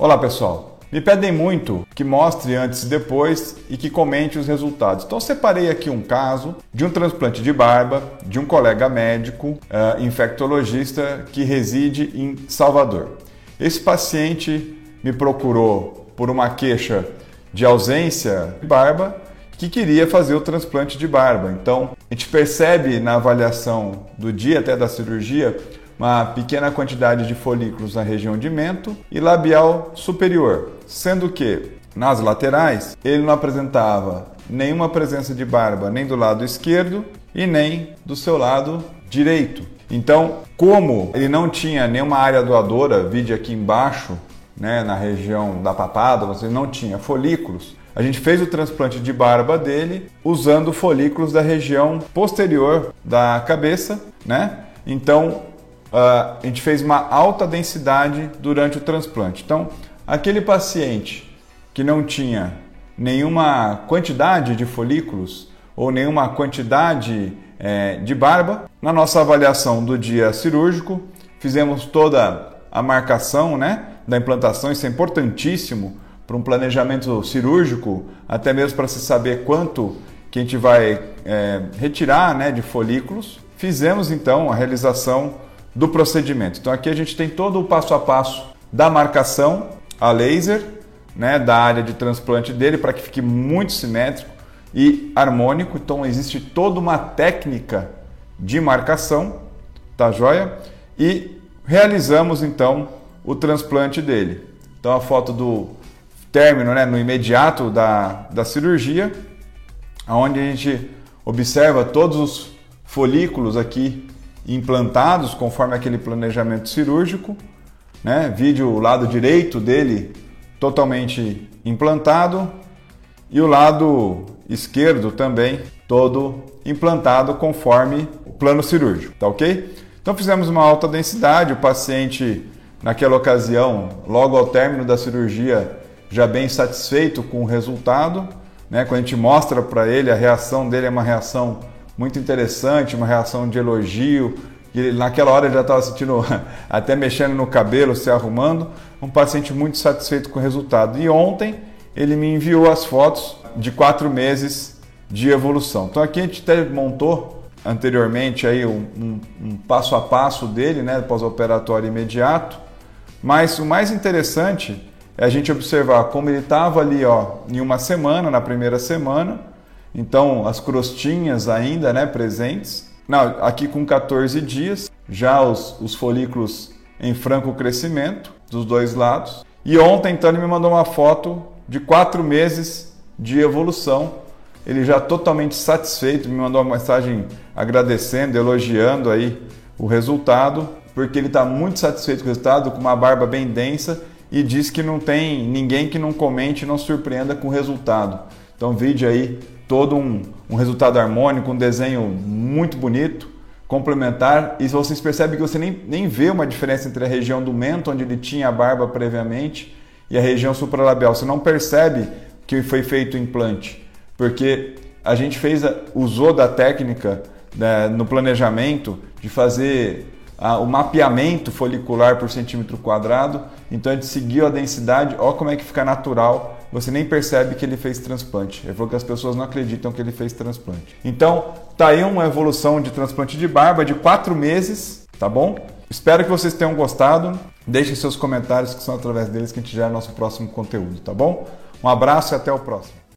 Olá pessoal, me pedem muito que mostre antes e depois e que comente os resultados. Então separei aqui um caso de um transplante de barba de um colega médico, uh, infectologista que reside em Salvador. Esse paciente me procurou por uma queixa de ausência de barba que queria fazer o transplante de barba. Então, a gente percebe na avaliação do dia até da cirurgia uma pequena quantidade de folículos na região de mento e labial superior, sendo que nas laterais ele não apresentava nenhuma presença de barba nem do lado esquerdo e nem do seu lado direito. Então, como ele não tinha nenhuma área doadora, vide aqui embaixo, né, na região da papada, você não tinha folículos, a gente fez o transplante de barba dele usando folículos da região posterior da cabeça, né? Então a gente fez uma alta densidade durante o transplante. Então, aquele paciente que não tinha nenhuma quantidade de folículos ou nenhuma quantidade é, de barba, na nossa avaliação do dia cirúrgico, fizemos toda a marcação né, da implantação, isso é importantíssimo para um planejamento cirúrgico, até mesmo para se saber quanto que a gente vai é, retirar né, de folículos. Fizemos então a realização do procedimento. Então aqui a gente tem todo o passo a passo da marcação a laser, né, da área de transplante dele para que fique muito simétrico e harmônico. Então existe toda uma técnica de marcação, tá joia? E realizamos então o transplante dele. Então a foto do término, né, no imediato da, da cirurgia, onde a gente observa todos os folículos aqui implantados conforme aquele planejamento cirúrgico, né? Vídeo o lado direito dele totalmente implantado e o lado esquerdo também todo implantado conforme o plano cirúrgico, tá ok? Então fizemos uma alta densidade, o paciente naquela ocasião, logo ao término da cirurgia, já bem satisfeito com o resultado. Né? Quando a gente mostra para ele, a reação dele é uma reação muito interessante, uma reação de elogio. Ele, naquela hora já estava sentindo, até mexendo no cabelo, se arrumando. Um paciente muito satisfeito com o resultado. E ontem ele me enviou as fotos de quatro meses de evolução. Então aqui a gente até montou anteriormente aí um, um, um passo a passo dele, né, pós-operatório imediato. Mas o mais interessante é a gente observar como ele estava ali ó, em uma semana, na primeira semana, então as crostinhas ainda né, presentes. Não, aqui com 14 dias, já os, os folículos em franco crescimento dos dois lados. E ontem, então, ele me mandou uma foto de quatro meses de evolução. Ele já totalmente satisfeito, me mandou uma mensagem agradecendo, elogiando aí o resultado, porque ele está muito satisfeito com o resultado, com uma barba bem densa e diz que não tem ninguém que não comente e não surpreenda com o resultado. Então, vídeo aí todo um, um resultado harmônico, um desenho muito bonito, complementar, e vocês percebem que você nem, nem vê uma diferença entre a região do mento, onde ele tinha a barba previamente, e a região supralabial. Você não percebe que foi feito o implante, porque a gente fez, usou da técnica né, no planejamento de fazer o mapeamento folicular por centímetro quadrado. Então a gente seguiu a densidade, olha como é que fica natural. Você nem percebe que ele fez transplante. Ele falou que as pessoas não acreditam que ele fez transplante. Então, tá aí uma evolução de transplante de barba de quatro meses, tá bom? Espero que vocês tenham gostado. Deixem seus comentários, que são através deles que a gente gera nosso próximo conteúdo, tá bom? Um abraço e até o próximo.